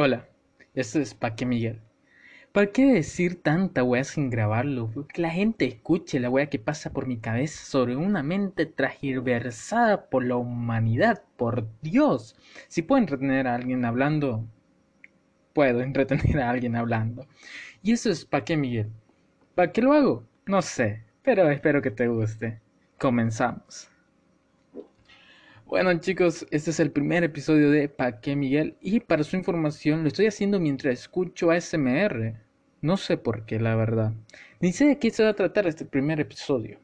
Hola, esto es Pa' qué Miguel. ¿Para qué decir tanta wea sin grabarlo? Que la gente escuche la wea que pasa por mi cabeza sobre una mente transversada por la humanidad, por Dios. Si puedo entretener a alguien hablando, puedo entretener a alguien hablando. Y eso es Pa' qué Miguel. ¿Para qué lo hago? No sé, pero espero que te guste. Comenzamos. Bueno chicos, este es el primer episodio de Pa' qué Miguel y para su información lo estoy haciendo mientras escucho ASMR. No sé por qué, la verdad. Ni sé de qué se va a tratar este primer episodio.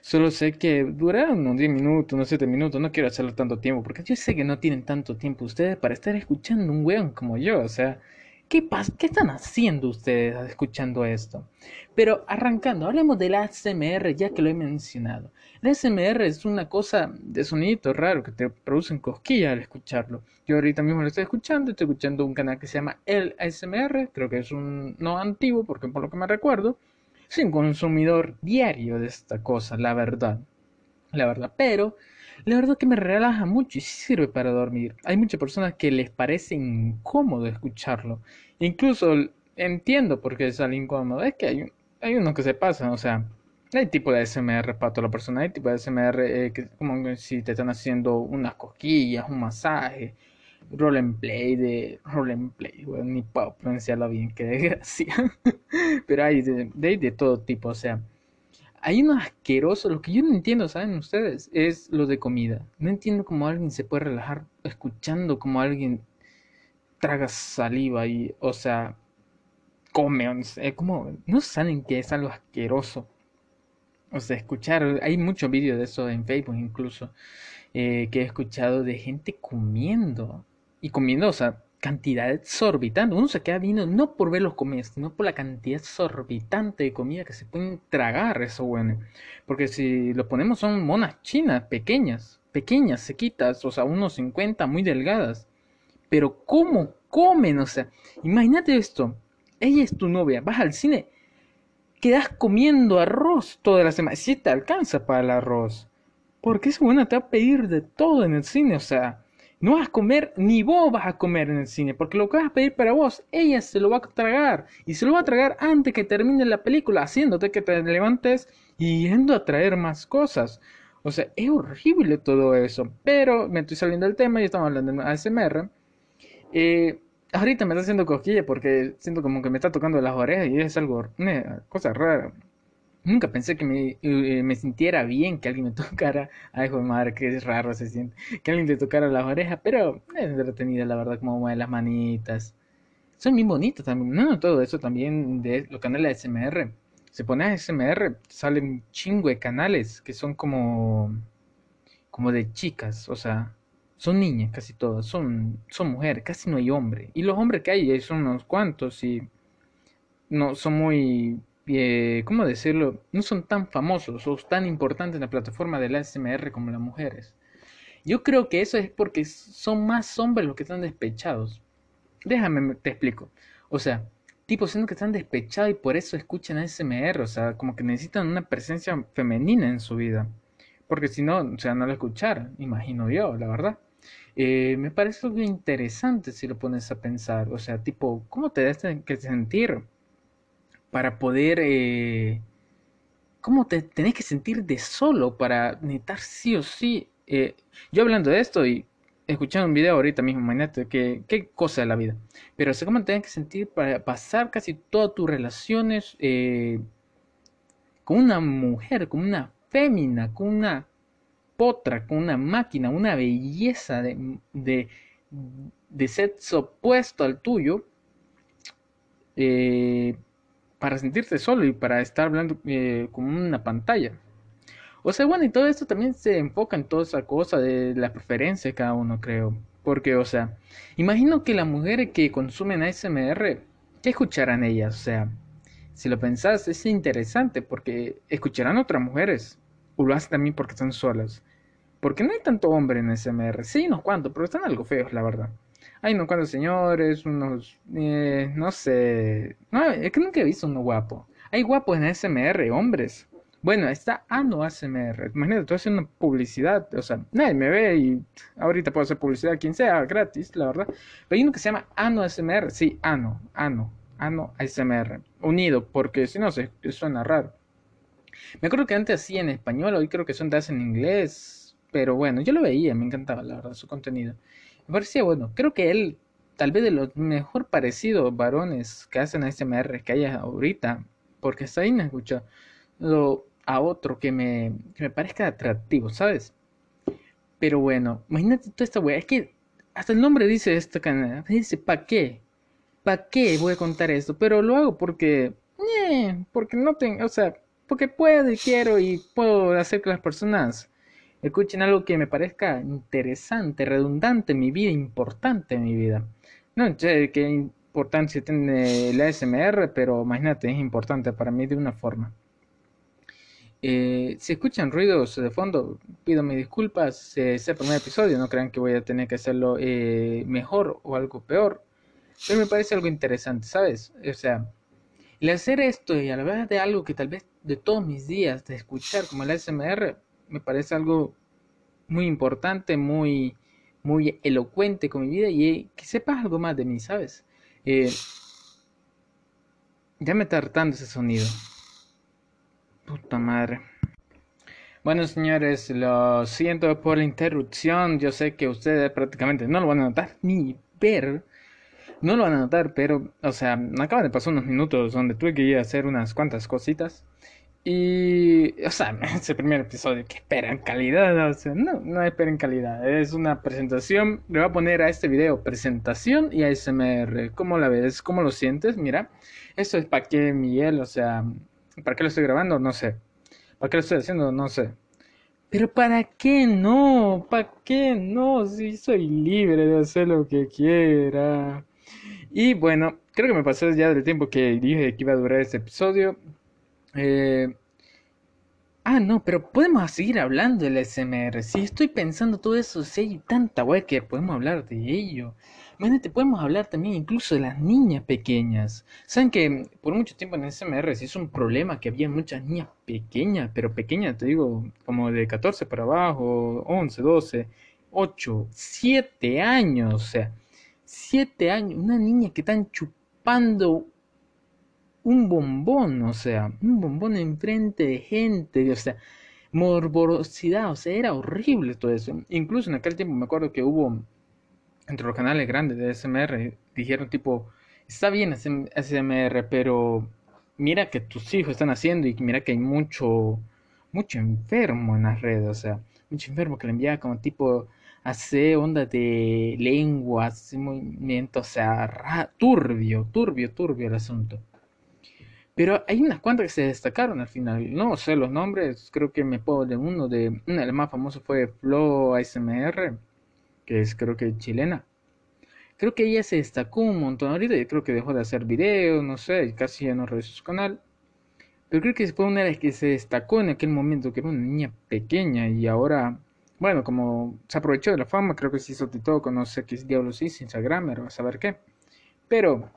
Solo sé que durará unos 10 minutos, unos 7 minutos, no quiero hacerlo tanto tiempo, porque yo sé que no tienen tanto tiempo ustedes para estar escuchando un weón como yo, o sea, ¿Qué? ¿Qué están haciendo ustedes escuchando esto? Pero arrancando, hablemos del ASMR ya que lo he mencionado. El ASMR es una cosa de sonido raro que te producen cosquillas al escucharlo. Yo ahorita mismo lo estoy escuchando, estoy escuchando un canal que se llama El ASMR, creo que es un no antiguo porque por lo que me recuerdo, soy un consumidor diario de esta cosa, la verdad. La verdad, pero la verdad que me relaja mucho y sirve para dormir. Hay muchas personas que les parece incómodo escucharlo. Incluso entiendo por qué sale incómodo. Es que hay, hay unos que se pasan, o sea, hay tipo de SMR para toda la persona. Hay tipo de SMR eh, que como si te están haciendo unas cosquillas, un masaje, role and play de role and play. Bueno, ni puedo pronunciarlo bien, qué desgracia. Pero hay de, de, de todo tipo, o sea hay uno asqueroso, lo que yo no entiendo, ¿saben ustedes? Es lo de comida. No entiendo cómo alguien se puede relajar escuchando como alguien traga saliva y, o sea, come, no sé, como, no saben que es algo asqueroso. O sea, escuchar, hay muchos vídeos de eso en Facebook incluso, eh, que he escuchado de gente comiendo. Y comiendo, o sea, cantidad exorbitante. Uno se queda viendo no por verlos comer, sino por la cantidad exorbitante de comida que se pueden tragar, eso bueno. Porque si lo ponemos son monas chinas, pequeñas, pequeñas, sequitas, o sea, unos 50, muy delgadas. Pero ¿cómo comen? O sea, imagínate esto. Ella es tu novia, vas al cine, quedas comiendo arroz toda la semana. Si te alcanza para el arroz. Porque es buena, te va a pedir de todo en el cine, o sea no vas a comer, ni vos vas a comer en el cine, porque lo que vas a pedir para vos, ella se lo va a tragar. Y se lo va a tragar antes que termine la película, haciéndote que te levantes y yendo a traer más cosas. O sea, es horrible todo eso. Pero me estoy saliendo del tema y estamos hablando de ASMR. Eh, ahorita me está haciendo cosquilla porque siento como que me está tocando las orejas y es algo, una cosa rara. Nunca pensé que me, eh, me, sintiera bien que alguien me tocara. Ay, hijo de madre, qué raro se siente. Que alguien te tocara las orejas, pero es entretenido, la verdad, como mueve las manitas. Son muy bonitos también. No, todo eso también de los canales de SMR. Se pone a SMR, salen un de canales que son como. como de chicas, o sea. Son niñas casi todas, son, son mujeres, casi no hay hombre. Y los hombres que hay son unos cuantos y no son muy eh, ¿cómo decirlo? No son tan famosos o tan importantes en la plataforma del ASMR como las mujeres. Yo creo que eso es porque son más hombres los que están despechados. Déjame, te explico. O sea, tipos siendo que están despechados y por eso escuchan ASMR. O sea, como que necesitan una presencia femenina en su vida. Porque si no, o sea, no lo escuchar, imagino yo, la verdad. Eh, me parece algo interesante si lo pones a pensar. O sea, tipo, ¿cómo te das que sentir? Para poder... Eh, ¿Cómo te tenés que sentir de solo para necesitar sí o sí? Eh, yo hablando de esto y escuchando un video ahorita mismo, imagínate que, qué cosa de la vida. Pero sé cómo tenés que sentir para pasar casi todas tus relaciones eh, con una mujer, con una fémina, con una potra, con una máquina, una belleza de, de, de sexo opuesto al tuyo. Eh, para sentirte solo y para estar hablando eh, como una pantalla. O sea, bueno, y todo esto también se enfoca en toda esa cosa de la preferencia de cada uno, creo. Porque, o sea, imagino que las mujeres que consumen ASMR, ¿qué escucharán ellas? O sea, si lo pensás, es interesante porque escucharán otras mujeres. O lo hacen también porque están solas. Porque no hay tanto hombre en ASMR. Sí, unos cuantos, pero están algo feos, la verdad. Hay unos cuantos señores, unos, eh, no sé, no, es que nunca he visto uno guapo. Hay guapos en SMR, hombres, Bueno, está Ano ASMR. Imagínate, estoy haciendo publicidad. O sea, nadie me ve y ahorita puedo hacer publicidad a quien sea, gratis, la verdad. Pero hay uno que se llama Ano ASMR. Sí, Ano, Ano, Ano ASMR. Unido, porque si no, se suena raro. Me acuerdo que antes hacía en español, hoy creo que son de en inglés. Pero bueno, yo lo veía, me encantaba, la verdad, su contenido. Me parecía bueno. Creo que él, tal vez de los mejor parecidos varones que hacen ASMR que haya ahorita, porque hasta ahí me escucha a otro que me, que me parezca atractivo, ¿sabes? Pero bueno, imagínate toda esta wea. Es que hasta el nombre dice esta canal. Dice, ¿pa' qué? ¿Pa' qué voy a contar esto? Pero lo hago porque... Eh, porque no tengo... O sea, porque puedo y quiero y puedo hacer que las personas escuchen algo que me parezca interesante, redundante en mi vida, importante en mi vida. No sé qué importancia tiene la ASMR, pero imagínate, es importante para mí de una forma. Eh, si escuchan ruidos de fondo, pido mis disculpas. es el primer episodio, no crean que voy a tener que hacerlo eh, mejor o algo peor. Pero me parece algo interesante, ¿sabes? O sea, el hacer esto y hablar de algo que tal vez de todos mis días, de escuchar como el ASMR, me parece algo muy importante, muy, muy elocuente con mi vida y que sepas algo más de mí, ¿sabes? Eh, ya me está hartando ese sonido. Puta madre. Bueno, señores, lo siento por la interrupción. Yo sé que ustedes prácticamente no lo van a notar ni ver. No lo van a notar, pero, o sea, acaban de pasar unos minutos donde tuve que ir a hacer unas cuantas cositas. Y, o sea, ese primer episodio, que esperan calidad, o sea, no, no esperen calidad, es una presentación, le voy a poner a este video presentación y ASMR, ¿cómo la ves? ¿Cómo lo sientes? Mira, esto es para que Miguel, o sea, ¿Para qué lo estoy grabando? No sé. ¿Para qué lo estoy haciendo? No sé. Pero ¿para qué no? ¿Para qué no? Si soy libre de hacer lo que quiera. Y bueno, creo que me pasé ya del tiempo que dije que iba a durar este episodio. Eh... Ah, no, pero podemos seguir hablando del SMR. Si estoy pensando todo eso, si hay tanta web que podemos hablar de ello. Imagínate, podemos hablar también incluso de las niñas pequeñas. Saben que por mucho tiempo en SMR se hizo un problema que había muchas niñas pequeñas, pero pequeñas, te digo, como de 14 para abajo, 11, 12, 8, 7 años, o sea, 7 años, una niña que están chupando un bombón, o sea, un bombón enfrente de gente, o sea, morbosidad, o sea, era horrible todo eso. Incluso en aquel tiempo me acuerdo que hubo entre los canales grandes de SMR dijeron tipo, está bien SMR, pero mira que tus hijos están haciendo y mira que hay mucho, mucho enfermo en las redes, o sea, mucho enfermo que le envía como tipo hace onda de lengua, hace movimiento, o sea, turbio, turbio, turbio el asunto. Pero hay unas cuantas que se destacaron al final. No sé los nombres, creo que me puedo de uno de. Una de las más famosas fue Flow ASMR que es creo que chilena. Creo que ella se destacó un montón ahorita, y creo que dejó de hacer videos, no sé, casi ya no revisó su canal. Pero creo que fue una de las que se destacó en aquel momento, que era una niña pequeña y ahora, bueno, como se aprovechó de la fama, creo que se hizo TikTok, no sé qué diablos hizo, Instagram, a saber qué. Pero,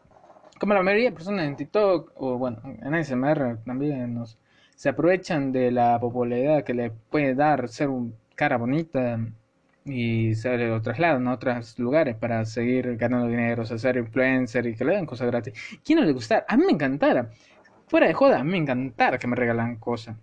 como la mayoría de personas en TikTok, o bueno, en ASMR también, nos, se aprovechan de la popularidad que le puede dar ser un cara bonita y se lo trasladan a otros lugares para seguir ganando dinero, o ser influencer y que le den cosas gratis. ¿Quién no le gustara? A mí me encantara. Fuera de joda, a mí me encantara que me regalan cosas.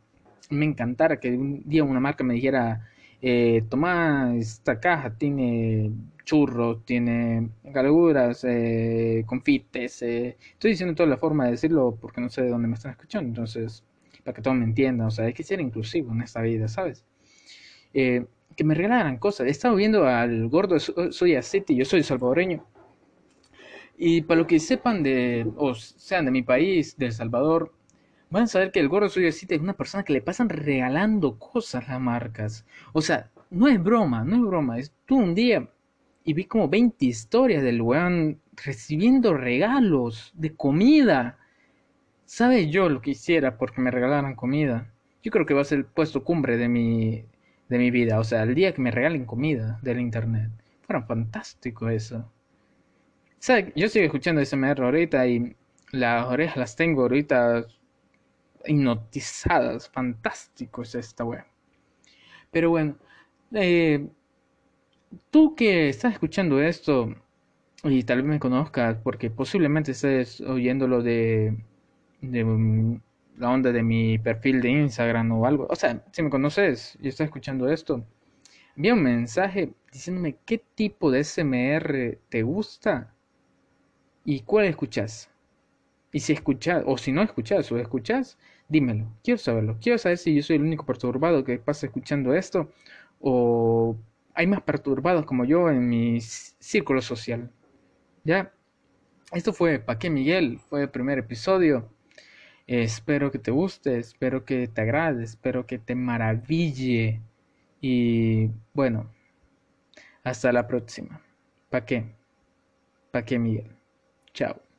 Me encantara que un día una marca me dijera, eh, toma esta caja, tiene churros, tiene galguras, eh, confites. Eh. Estoy diciendo toda la forma de decirlo porque no sé de dónde me están escuchando, entonces, para que todos me entiendan, o sea, hay que ser inclusivo en esta vida, ¿sabes? Eh, que me regalaran cosas. He estado viendo al gordo Soy City, yo soy salvadoreño. Y para lo que sepan de, o sean de mi país, de El Salvador, van a saber que el gordo City es una persona que le pasan regalando cosas a las marcas. O sea, no es broma, no es broma. Estuve un día y vi como 20 historias del weón recibiendo regalos de comida. ¿Sabe yo lo que hiciera porque me regalaran comida? Yo creo que va a ser el puesto cumbre de mi, de mi vida. O sea, el día que me regalen comida del internet. Fueron fantástico eso. ¿Sabes? Yo sigo escuchando SMR ahorita y las orejas las tengo ahorita hipnotizadas. Fantástico es esta web. Pero bueno, eh, tú que estás escuchando esto y tal vez me conozcas porque posiblemente estés oyéndolo de, de mm, la onda de mi perfil de Instagram o algo. O sea, si me conoces y estás escuchando esto, envía un mensaje diciéndome qué tipo de SMR te gusta y cuál escuchas. Y si escuchas, o si no escuchas o escuchas, dímelo. Quiero saberlo. Quiero saber si yo soy el único perturbado que pasa escuchando esto o hay más perturbados como yo en mi círculo social. Ya, esto fue Pa' qué Miguel, fue el primer episodio. espero que te guste, espero que te agrade, espero que te maraville. Y bueno, hasta la próxima. ¿Pa' qué? ¿Pa' qué Miguel? Chao.